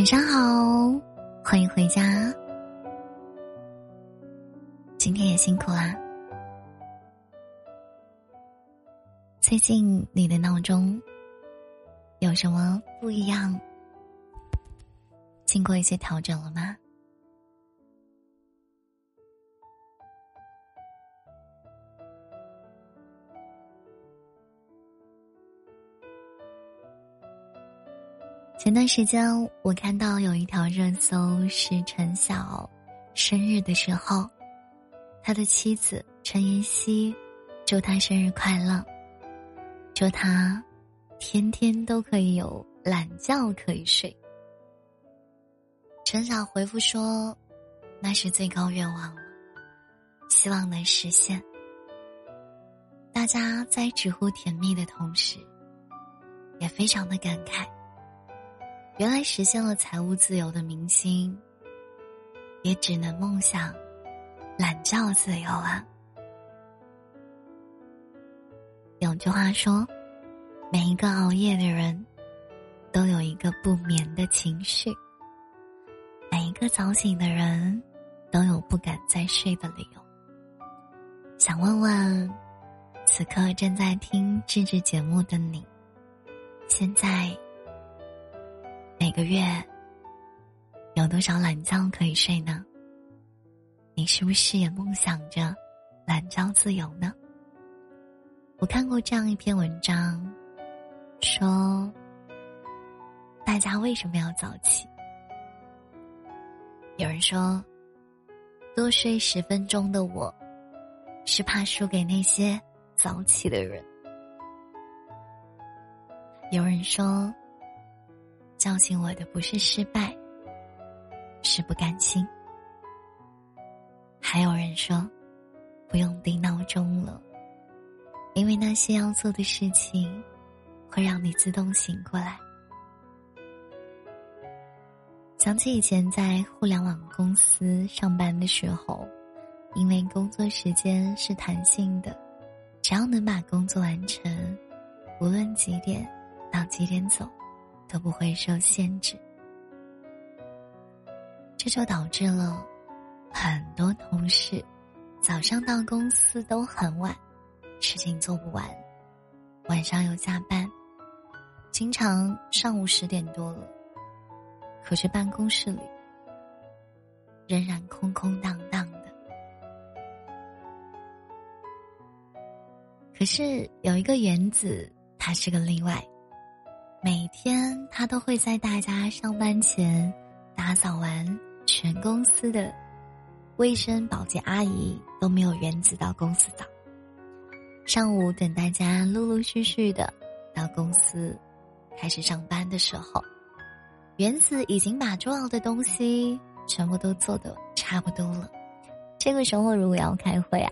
晚上好，欢迎回家。今天也辛苦啦。最近你的闹钟有什么不一样？经过一些调整了吗？前段时间我看到有一条热搜是陈晓生日的时候，他的妻子陈妍希祝他生日快乐，祝他天天都可以有懒觉可以睡。陈晓回复说：“那是最高愿望了，希望能实现。”大家在直呼甜蜜的同时，也非常的感慨。原来实现了财务自由的明星，也只能梦想懒觉自由啊。有句话说，每一个熬夜的人，都有一个不眠的情绪；每一个早醒的人，都有不敢再睡的理由。想问问，此刻正在听这支节目的你，现在？每个月有多少懒觉可以睡呢？你是不是也梦想着懒觉自由呢？我看过这样一篇文章，说大家为什么要早起？有人说，多睡十分钟的我，是怕输给那些早起的人。有人说。叫醒我的不是失败，是不甘心。还有人说，不用定闹钟了，因为那些要做的事情，会让你自动醒过来。想起以前在互联网公司上班的时候，因为工作时间是弹性的，只要能把工作完成，无论几点到几点走。都不会受限制，这就导致了很多同事早上到公司都很晚，事情做不完，晚上又加班，经常上午十点多了，可是办公室里仍然空空荡荡的。可是有一个原子，它是个例外。每天，他都会在大家上班前打扫完全公司的卫生保洁阿姨都没有原子到公司早。上午等大家陆陆续续的到公司开始上班的时候，原子已经把重要的东西全部都做的差不多了。这个时候，如果要开会啊，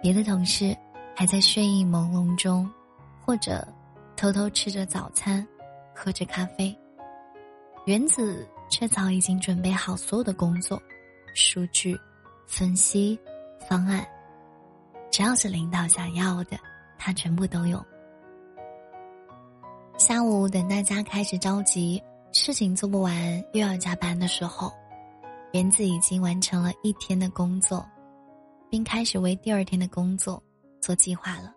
别的同事还在睡意朦胧中，或者偷偷吃着早餐。喝着咖啡，原子却早已经准备好所有的工作、数据、分析、方案，只要是领导想要的，他全部都有。下午等大家开始着急，事情做不完又要加班的时候，原子已经完成了一天的工作，并开始为第二天的工作做计划了。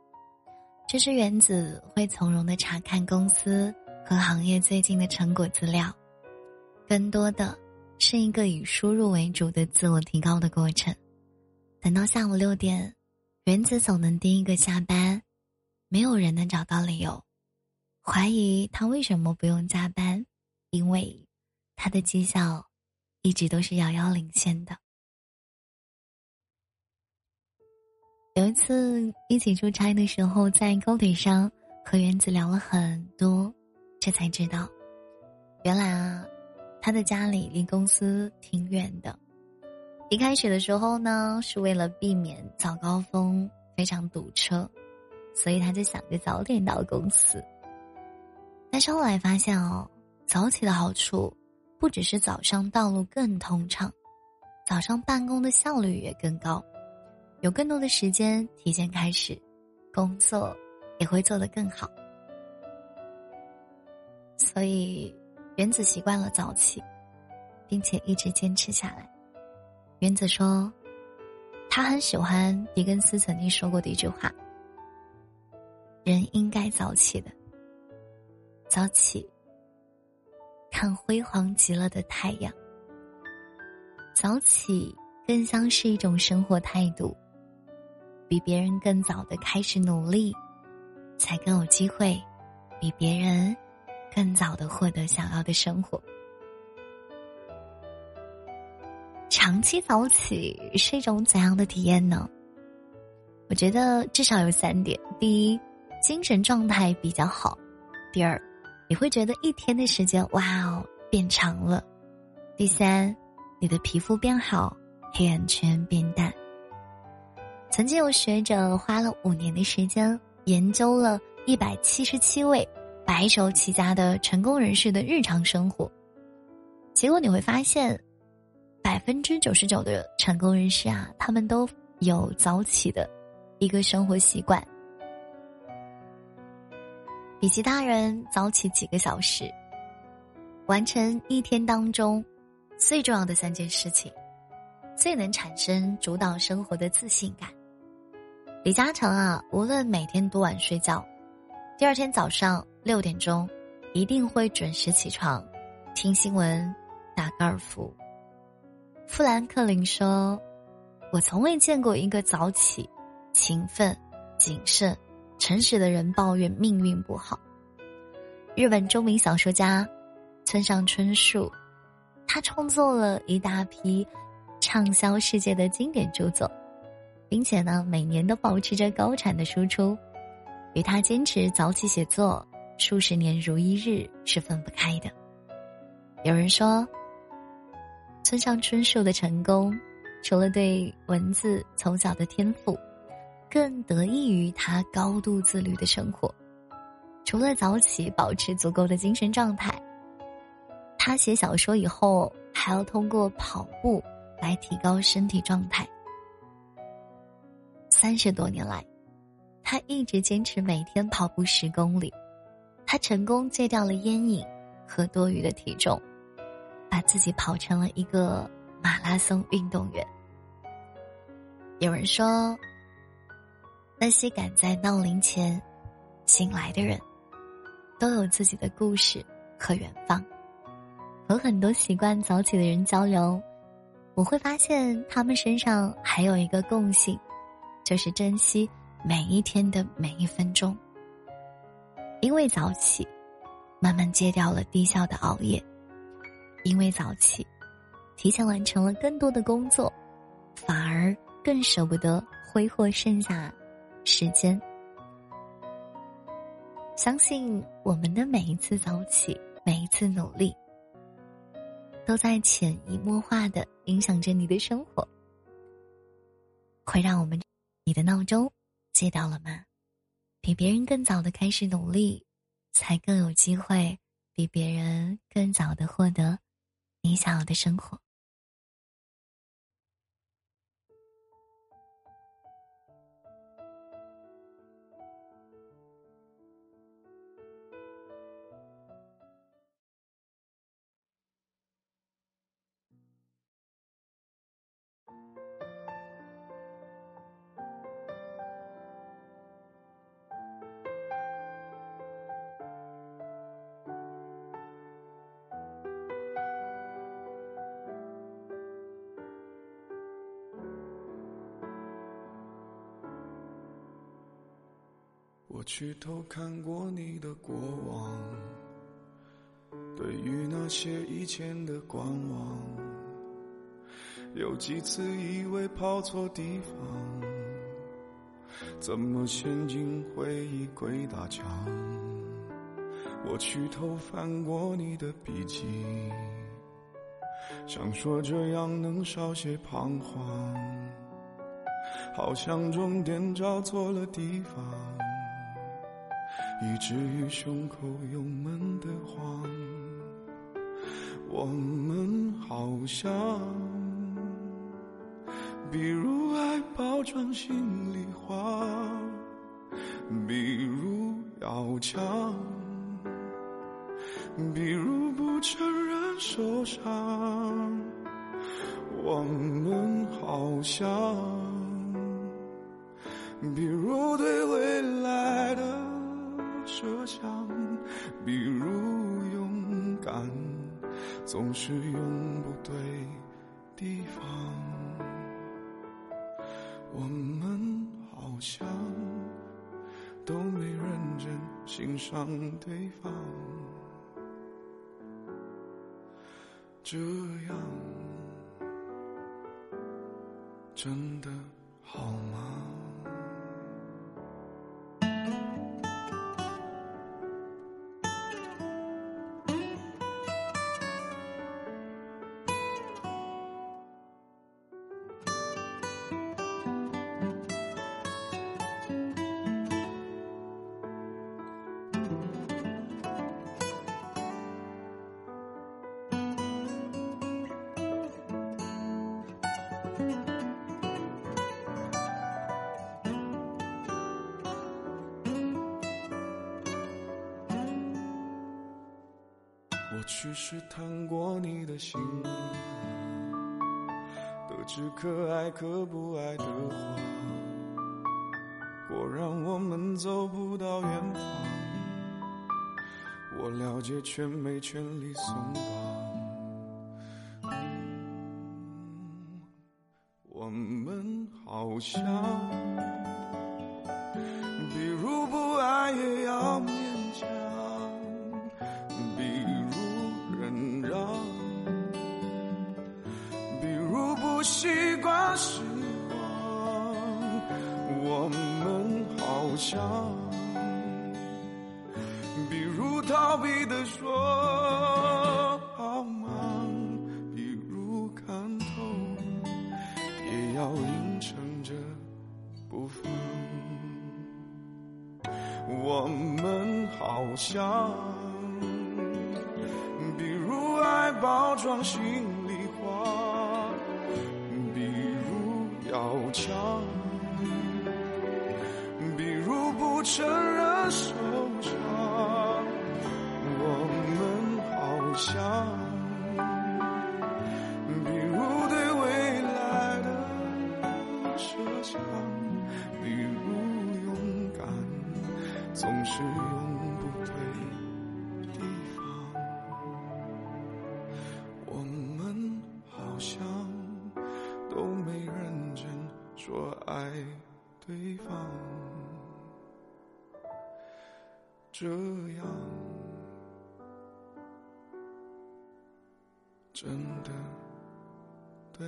这是原子会从容的查看公司。和行业最近的成果资料，更多的是一个以输入为主的自我提高的过程。等到下午六点，原子总能第一个下班，没有人能找到理由怀疑他为什么不用加班，因为他的绩效一直都是遥遥领先的。有一次一起出差的时候，在高铁上和原子聊了很多。这才知道，原来啊，他的家里离公司挺远的。一开始的时候呢，是为了避免早高峰非常堵车，所以他就想着早点到公司。但是后来发现哦，早起的好处不只是早上道路更通畅，早上办公的效率也更高，有更多的时间提前开始工作，也会做得更好。所以，原子习惯了早起，并且一直坚持下来。原子说，他很喜欢狄更斯曾经说过的一句话：“人应该早起的，早起，看辉煌极了的太阳。早起更像是一种生活态度，比别人更早的开始努力，才更有机会比别人更早的获得想要的生活。”长期早起是一种怎样的体验呢？我觉得至少有三点：第一，精神状态比较好；第二，你会觉得一天的时间哇哦变长了；第三，你的皮肤变好，黑眼圈变淡。曾经有学者花了五年的时间研究了一百七十七位白手起家的成功人士的日常生活，结果你会发现。百分之九十九的成功人士啊，他们都有早起的一个生活习惯，比其他人早起几个小时，完成一天当中最重要的三件事情，最能产生主导生活的自信感。李嘉诚啊，无论每天多晚睡觉，第二天早上六点钟一定会准时起床，听新闻，打高尔夫。富兰克林说：“我从未见过一个早起、勤奋、谨慎、诚实的人抱怨命运不好。”日本著名小说家村上春树，他创作了一大批畅销世界的经典著作，并且呢，每年都保持着高产的输出，与他坚持早起写作数十年如一日是分不开的。有人说。村上春树的成功，除了对文字从小的天赋，更得益于他高度自律的生活。除了早起保持足够的精神状态，他写小说以后还要通过跑步来提高身体状态。三十多年来，他一直坚持每天跑步十公里，他成功戒掉了烟瘾和多余的体重。把自己跑成了一个马拉松运动员。有人说，那些赶在闹铃前醒来的人，都有自己的故事和远方。和很多习惯早起的人交流，我会发现他们身上还有一个共性，就是珍惜每一天的每一分钟。因为早起，慢慢戒掉了低效的熬夜。因为早起，提前完成了更多的工作，反而更舍不得挥霍剩下时间。相信我们的每一次早起，每一次努力，都在潜移默化的影响着你的生活。会让我们，你的闹钟接到了吗？比别人更早的开始努力，才更有机会比别人更早的获得。你想要的生活。我去偷看过你的过往，对于那些以前的观望，有几次以为跑错地方，怎么陷进回忆鬼打墙？我去偷翻过你的笔记，想说这样能少些彷徨，好像终点找错了地方。以至于胸口有闷得慌，我们好像，比如爱包装心里话，比如要强，比如不。承认受伤，我们好像，比如对设想，比如勇敢总是用不对地方，我们好像都没认真欣赏对方。这样真的好吗？我去试探过你的心，得知可爱可不爱的话，果然我们走不到远方。我了解，却没权利松绑。我们好像，习惯失望，我们好像，比如逃避的说好吗？比如看透，也要硬撑着不放。我们好像。比如爱包装心想，比如对未来的设想，比如勇敢总是用不对地方。我们好像都没认真说爱对方，这样真的对？